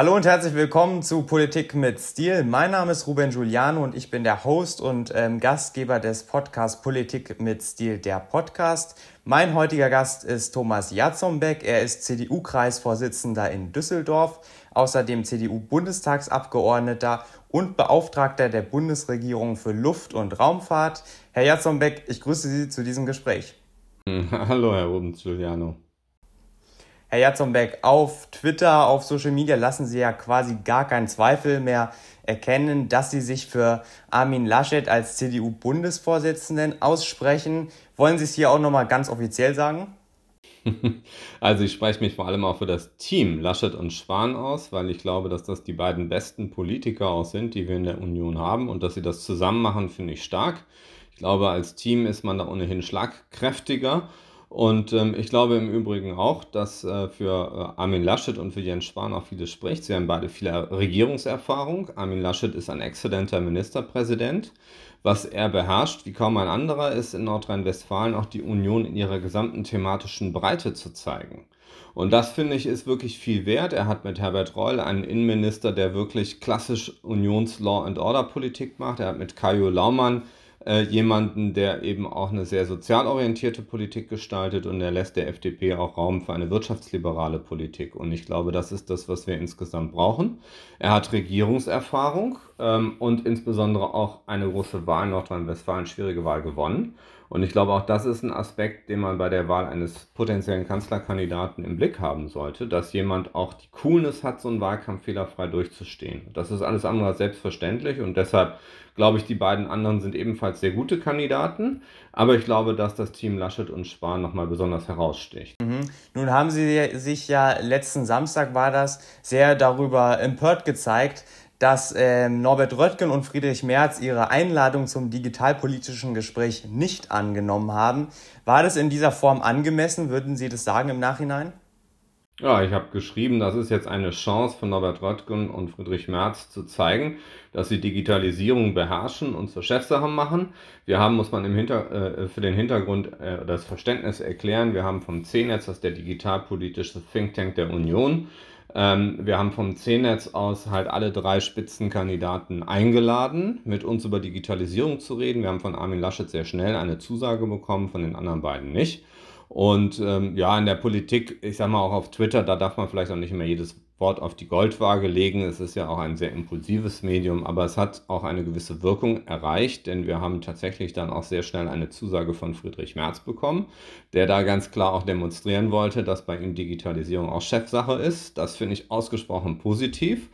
Hallo und herzlich willkommen zu Politik mit Stil. Mein Name ist Ruben Giuliano und ich bin der Host und ähm, Gastgeber des Podcasts Politik mit Stil, der Podcast. Mein heutiger Gast ist Thomas Jatzombeck. Er ist CDU-Kreisvorsitzender in Düsseldorf, außerdem CDU-Bundestagsabgeordneter und Beauftragter der Bundesregierung für Luft- und Raumfahrt. Herr Jatzombeck, ich grüße Sie zu diesem Gespräch. Hallo, Herr Ruben Giuliano. Herr Jatzombeck, auf Twitter, auf Social Media lassen Sie ja quasi gar keinen Zweifel mehr erkennen, dass Sie sich für Armin Laschet als CDU-Bundesvorsitzenden aussprechen. Wollen Sie es hier auch nochmal ganz offiziell sagen? Also ich spreche mich vor allem auch für das Team Laschet und Spahn aus, weil ich glaube, dass das die beiden besten Politiker auch sind, die wir in der Union haben und dass sie das zusammen machen, finde ich stark. Ich glaube, als Team ist man da ohnehin schlagkräftiger und ähm, ich glaube im Übrigen auch, dass äh, für äh, Armin Laschet und für Jens Spahn auch vieles spricht. Sie haben beide viel Regierungserfahrung. Armin Laschet ist ein exzellenter Ministerpräsident. Was er beherrscht, wie kaum ein anderer, ist in Nordrhein-Westfalen auch die Union in ihrer gesamten thematischen Breite zu zeigen. Und das finde ich ist wirklich viel wert. Er hat mit Herbert Reul einen Innenminister, der wirklich klassisch Unions-Law and Order Politik macht. Er hat mit Kajo Laumann äh, jemanden, der eben auch eine sehr sozial orientierte Politik gestaltet und er lässt der FDP auch Raum für eine wirtschaftsliberale Politik. Und ich glaube, das ist das, was wir insgesamt brauchen. Er hat Regierungserfahrung ähm, und insbesondere auch eine große Wahl in Nordrhein-Westfalen, schwierige Wahl gewonnen. Und ich glaube, auch das ist ein Aspekt, den man bei der Wahl eines potenziellen Kanzlerkandidaten im Blick haben sollte, dass jemand auch die Coolness hat, so einen Wahlkampf fehlerfrei durchzustehen. Das ist alles andere als selbstverständlich und deshalb glaube ich, die beiden anderen sind ebenfalls sehr gute Kandidaten. Aber ich glaube, dass das Team Laschet und Spahn nochmal besonders heraussticht. Mhm. Nun haben Sie sich ja letzten Samstag war das sehr darüber empört gezeigt, dass äh, Norbert Röttgen und Friedrich Merz ihre Einladung zum digitalpolitischen Gespräch nicht angenommen haben. War das in dieser Form angemessen? Würden Sie das sagen im Nachhinein? Ja, ich habe geschrieben, das ist jetzt eine Chance von Norbert Röttgen und Friedrich Merz zu zeigen, dass sie Digitalisierung beherrschen und zur Chefsache machen. Wir haben, muss man im Hinter, äh, für den Hintergrund äh, das Verständnis erklären, wir haben vom C-Netz, das ist der digitalpolitische Think Tank der Union, ähm, wir haben vom C-Netz aus halt alle drei Spitzenkandidaten eingeladen, mit uns über Digitalisierung zu reden. Wir haben von Armin Laschet sehr schnell eine Zusage bekommen, von den anderen beiden nicht. Und ähm, ja, in der Politik, ich sag mal auch auf Twitter, da darf man vielleicht auch nicht immer jedes Wort auf die Goldwaage legen. Es ist ja auch ein sehr impulsives Medium, aber es hat auch eine gewisse Wirkung erreicht, denn wir haben tatsächlich dann auch sehr schnell eine Zusage von Friedrich Merz bekommen, der da ganz klar auch demonstrieren wollte, dass bei ihm Digitalisierung auch Chefsache ist. Das finde ich ausgesprochen positiv.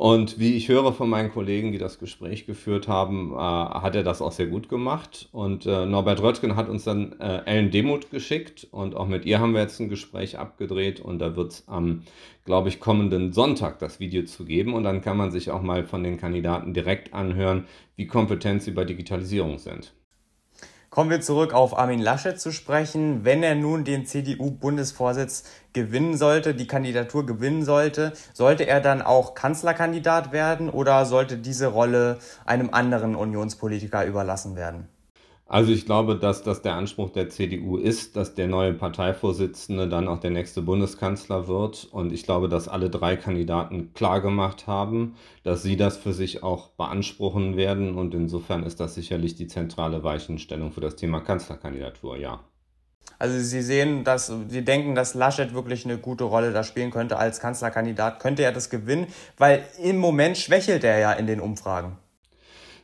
Und wie ich höre von meinen Kollegen, die das Gespräch geführt haben, äh, hat er das auch sehr gut gemacht. Und äh, Norbert Röttgen hat uns dann äh, Ellen Demuth geschickt und auch mit ihr haben wir jetzt ein Gespräch abgedreht und da wird es am, glaube ich, kommenden Sonntag das Video zu geben und dann kann man sich auch mal von den Kandidaten direkt anhören, wie kompetent sie bei Digitalisierung sind. Kommen wir zurück auf Armin Laschet zu sprechen. Wenn er nun den CDU-Bundesvorsitz gewinnen sollte, die Kandidatur gewinnen sollte, sollte er dann auch Kanzlerkandidat werden oder sollte diese Rolle einem anderen Unionspolitiker überlassen werden? Also ich glaube, dass das der Anspruch der CDU ist, dass der neue Parteivorsitzende dann auch der nächste Bundeskanzler wird. Und ich glaube, dass alle drei Kandidaten klargemacht haben, dass sie das für sich auch beanspruchen werden. Und insofern ist das sicherlich die zentrale Weichenstellung für das Thema Kanzlerkandidatur, ja. Also Sie sehen, dass Sie denken, dass Laschet wirklich eine gute Rolle da spielen könnte als Kanzlerkandidat. Könnte er das gewinnen? Weil im Moment schwächelt er ja in den Umfragen.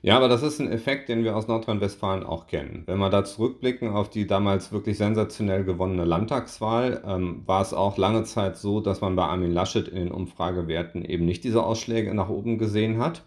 Ja, aber das ist ein Effekt, den wir aus Nordrhein-Westfalen auch kennen. Wenn wir da zurückblicken auf die damals wirklich sensationell gewonnene Landtagswahl, ähm, war es auch lange Zeit so, dass man bei Armin Laschet in den Umfragewerten eben nicht diese Ausschläge nach oben gesehen hat.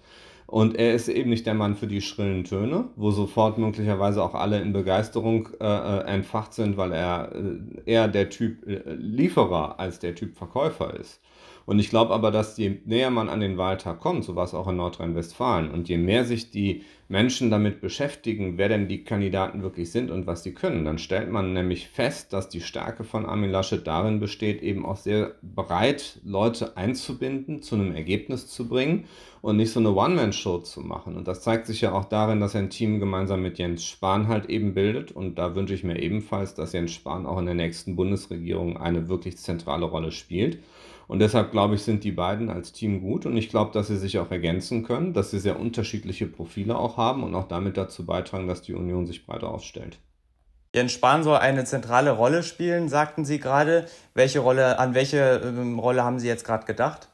Und er ist eben nicht der Mann für die schrillen Töne, wo sofort möglicherweise auch alle in Begeisterung äh, äh entfacht sind, weil er äh, eher der Typ äh, Lieferer als der Typ Verkäufer ist. Und ich glaube aber, dass je näher man an den Wahltag kommt, so war es auch in Nordrhein-Westfalen, und je mehr sich die Menschen damit beschäftigen, wer denn die Kandidaten wirklich sind und was sie können, dann stellt man nämlich fest, dass die Stärke von Armin Laschet darin besteht, eben auch sehr bereit, Leute einzubinden, zu einem Ergebnis zu bringen und nicht so eine One-Man-Show zu machen. Und das zeigt sich ja auch darin, dass er ein Team gemeinsam mit Jens Spahn halt eben bildet. Und da wünsche ich mir ebenfalls, dass Jens Spahn auch in der nächsten Bundesregierung eine wirklich zentrale Rolle spielt. Und deshalb glaube ich, sind die beiden als Team gut und ich glaube, dass sie sich auch ergänzen können, dass sie sehr unterschiedliche Profile auch haben und auch damit dazu beitragen, dass die Union sich breiter aufstellt. Jens Spahn soll eine zentrale Rolle spielen, sagten Sie gerade. Welche Rolle, an welche ähm, Rolle haben Sie jetzt gerade gedacht?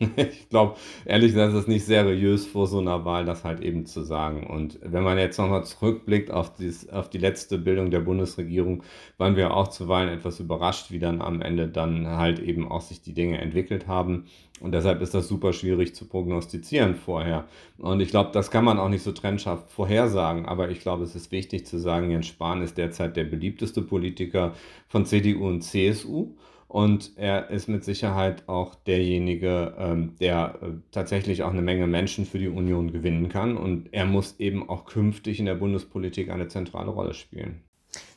ich glaube, ehrlich gesagt, ist es nicht seriös vor so einer Wahl, das halt eben zu sagen. Und wenn man jetzt nochmal zurückblickt auf, dies, auf die letzte Bildung der Bundesregierung, waren wir auch zuweilen etwas überrascht, wie dann am Ende dann halt eben auch sich die Dinge entwickelt haben. Und deshalb ist das super schwierig zu prognostizieren vorher. Und ich glaube, das kann man auch nicht so trennscharf vorhersagen. Aber ich glaube, es ist wichtig zu sagen, Jens Spahn ist derzeit der beliebteste Politiker von CDU und CSU. Und er ist mit Sicherheit auch derjenige, ähm, der äh, tatsächlich auch eine Menge Menschen für die Union gewinnen kann. Und er muss eben auch künftig in der Bundespolitik eine zentrale Rolle spielen.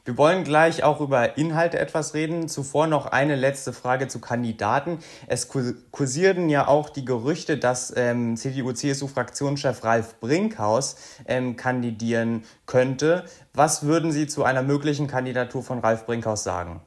Wir wollen gleich auch über Inhalte etwas reden. Zuvor noch eine letzte Frage zu Kandidaten. Es kursierten ja auch die Gerüchte, dass ähm, CDU-CSU-Fraktionschef Ralf Brinkhaus ähm, kandidieren könnte. Was würden Sie zu einer möglichen Kandidatur von Ralf Brinkhaus sagen?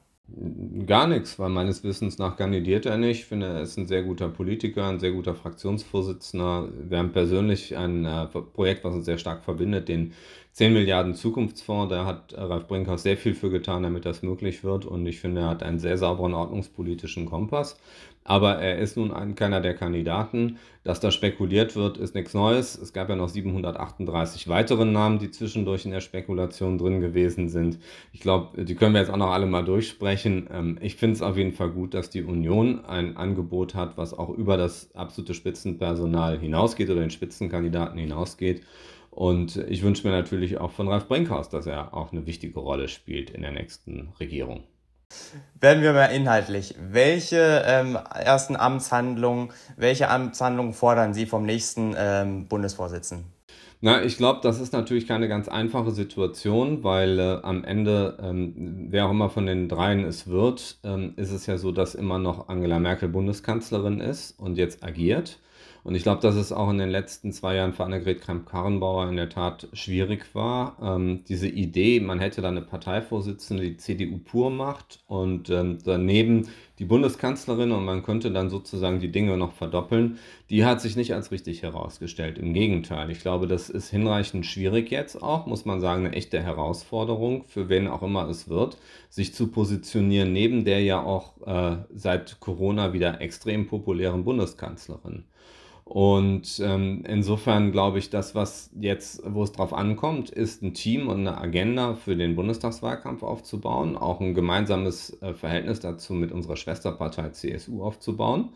Gar nichts, weil meines Wissens nach kandidiert er nicht. Ich finde, er ist ein sehr guter Politiker, ein sehr guter Fraktionsvorsitzender. Wir haben persönlich ein äh, Projekt, was uns sehr stark verbindet, den 10 Milliarden Zukunftsfonds. Da hat Ralf Brinkhaus sehr viel für getan, damit das möglich wird. Und ich finde, er hat einen sehr sauberen ordnungspolitischen Kompass. Aber er ist nun ein, keiner der Kandidaten. Dass da spekuliert wird, ist nichts Neues. Es gab ja noch 738 weitere Namen, die zwischendurch in der Spekulation drin gewesen sind. Ich glaube, die können wir jetzt auch noch alle mal durchsprechen. Ähm, ich finde es auf jeden Fall gut, dass die Union ein Angebot hat, was auch über das absolute Spitzenpersonal hinausgeht oder den Spitzenkandidaten hinausgeht. Und ich wünsche mir natürlich auch von Ralf Brinkhaus, dass er auch eine wichtige Rolle spielt in der nächsten Regierung. Werden wir mal inhaltlich. Welche ähm, ersten Amtshandlungen, welche Amtshandlungen fordern Sie vom nächsten ähm, Bundesvorsitzenden? Na, ich glaube, das ist natürlich keine ganz einfache Situation, weil äh, am Ende, ähm, wer auch immer von den dreien es wird, ähm, ist es ja so, dass immer noch Angela Merkel Bundeskanzlerin ist und jetzt agiert. Und ich glaube, dass es auch in den letzten zwei Jahren für Annegret Kramp-Karrenbauer in der Tat schwierig war. Ähm, diese Idee, man hätte da eine Parteivorsitzende, die CDU pur macht und ähm, daneben die Bundeskanzlerin und man könnte dann sozusagen die Dinge noch verdoppeln, die hat sich nicht als richtig herausgestellt. Im Gegenteil, ich glaube, das ist hinreichend schwierig jetzt auch, muss man sagen, eine echte Herausforderung, für wen auch immer es wird, sich zu positionieren neben der ja auch äh, seit Corona wieder extrem populären Bundeskanzlerin. Und ähm, insofern glaube ich, das, was jetzt, wo es drauf ankommt, ist ein Team und eine Agenda für den Bundestagswahlkampf aufzubauen, auch ein gemeinsames äh, Verhältnis dazu mit unserer Schwesterpartei CSU aufzubauen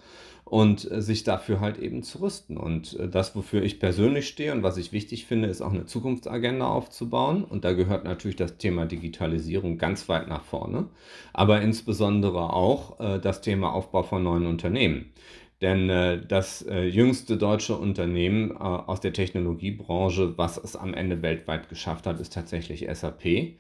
und äh, sich dafür halt eben zu rüsten. Und äh, das, wofür ich persönlich stehe und was ich wichtig finde, ist auch eine Zukunftsagenda aufzubauen. Und da gehört natürlich das Thema Digitalisierung ganz weit nach vorne, aber insbesondere auch äh, das Thema Aufbau von neuen Unternehmen. Denn äh, das äh, jüngste deutsche Unternehmen äh, aus der Technologiebranche, was es am Ende weltweit geschafft hat, ist tatsächlich SAP.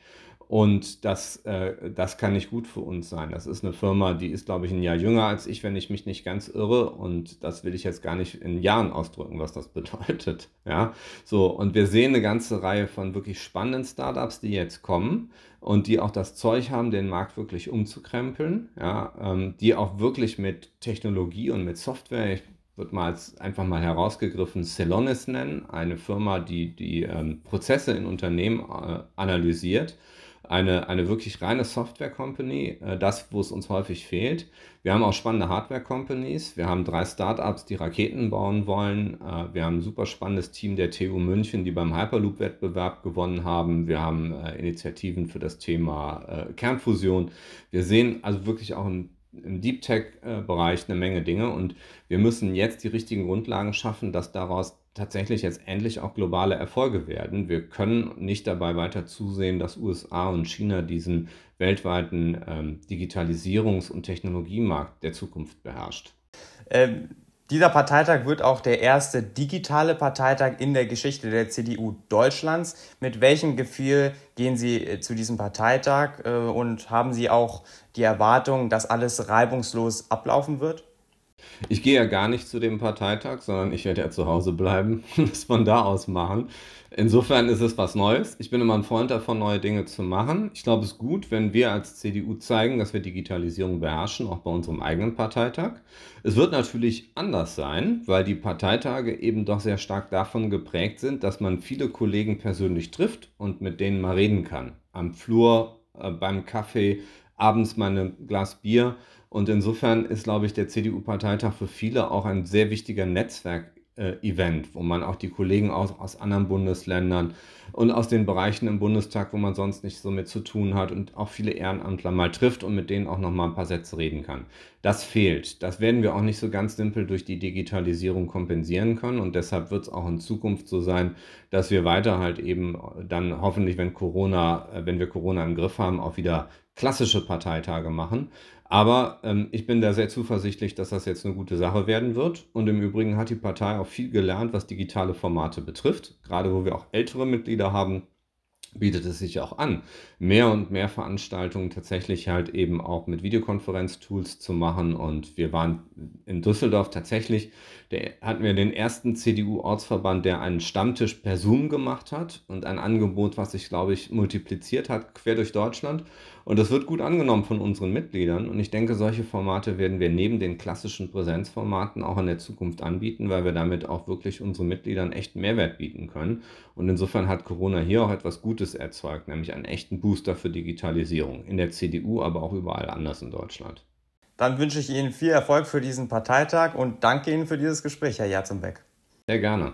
Und das, äh, das kann nicht gut für uns sein. Das ist eine Firma, die ist, glaube ich, ein Jahr jünger als ich, wenn ich mich nicht ganz irre. Und das will ich jetzt gar nicht in Jahren ausdrücken, was das bedeutet. Ja, so. Und wir sehen eine ganze Reihe von wirklich spannenden Startups, die jetzt kommen und die auch das Zeug haben, den Markt wirklich umzukrempeln. Ja, ähm, die auch wirklich mit Technologie und mit Software, ich würde mal als einfach mal herausgegriffen Celonis nennen, eine Firma, die die ähm, Prozesse in Unternehmen äh, analysiert eine, eine wirklich reine Software-Company, äh, das, wo es uns häufig fehlt. Wir haben auch spannende Hardware-Companies. Wir haben drei Startups, die Raketen bauen wollen. Äh, wir haben ein super spannendes Team der TU München, die beim Hyperloop-Wettbewerb gewonnen haben. Wir haben äh, Initiativen für das Thema Kernfusion. Wir sehen also wirklich auch im im Deep Tech-Bereich eine Menge Dinge und wir müssen jetzt die richtigen Grundlagen schaffen, dass daraus tatsächlich jetzt endlich auch globale Erfolge werden. Wir können nicht dabei weiter zusehen, dass USA und China diesen weltweiten ähm, Digitalisierungs- und Technologiemarkt der Zukunft beherrscht. Ähm, dieser Parteitag wird auch der erste digitale Parteitag in der Geschichte der CDU Deutschlands. Mit welchem Gefühl gehen Sie äh, zu diesem Parteitag äh, und haben Sie auch die Erwartung, dass alles reibungslos ablaufen wird? Ich gehe ja gar nicht zu dem Parteitag, sondern ich werde ja zu Hause bleiben und es von da aus machen. Insofern ist es was Neues. Ich bin immer ein Freund davon, neue Dinge zu machen. Ich glaube, es ist gut, wenn wir als CDU zeigen, dass wir Digitalisierung beherrschen, auch bei unserem eigenen Parteitag. Es wird natürlich anders sein, weil die Parteitage eben doch sehr stark davon geprägt sind, dass man viele Kollegen persönlich trifft und mit denen mal reden kann. Am Flur, äh, beim Kaffee, abends mal ein Glas Bier. Und insofern ist, glaube ich, der CDU-Parteitag für viele auch ein sehr wichtiger Netzwerk-Event, wo man auch die Kollegen aus, aus anderen Bundesländern und aus den Bereichen im Bundestag, wo man sonst nicht so mit zu tun hat und auch viele Ehrenamtler mal trifft und mit denen auch noch mal ein paar Sätze reden kann. Das fehlt. Das werden wir auch nicht so ganz simpel durch die Digitalisierung kompensieren können und deshalb wird es auch in Zukunft so sein, dass wir weiter halt eben dann hoffentlich, wenn Corona, wenn wir Corona im Griff haben, auch wieder klassische Parteitage machen. Aber ähm, ich bin da sehr zuversichtlich, dass das jetzt eine gute Sache werden wird. Und im Übrigen hat die Partei auch viel gelernt, was digitale Formate betrifft. Gerade wo wir auch ältere Mitglieder haben, bietet es sich auch an, mehr und mehr Veranstaltungen tatsächlich halt eben auch mit Videokonferenztools zu machen. Und wir waren in Düsseldorf tatsächlich, der, hatten wir den ersten CDU-Ortsverband, der einen Stammtisch per Zoom gemacht hat und ein Angebot, was sich, glaube ich, multipliziert hat, quer durch Deutschland. Und das wird gut angenommen von unseren Mitgliedern. Und ich denke, solche Formate werden wir neben den klassischen Präsenzformaten auch in der Zukunft anbieten, weil wir damit auch wirklich unseren Mitgliedern echt Mehrwert bieten können. Und insofern hat Corona hier auch etwas Gutes erzeugt, nämlich einen echten Booster für Digitalisierung in der CDU, aber auch überall anders in Deutschland. Dann wünsche ich Ihnen viel Erfolg für diesen Parteitag und danke Ihnen für dieses Gespräch, Herr Jatzenbeck. Sehr gerne.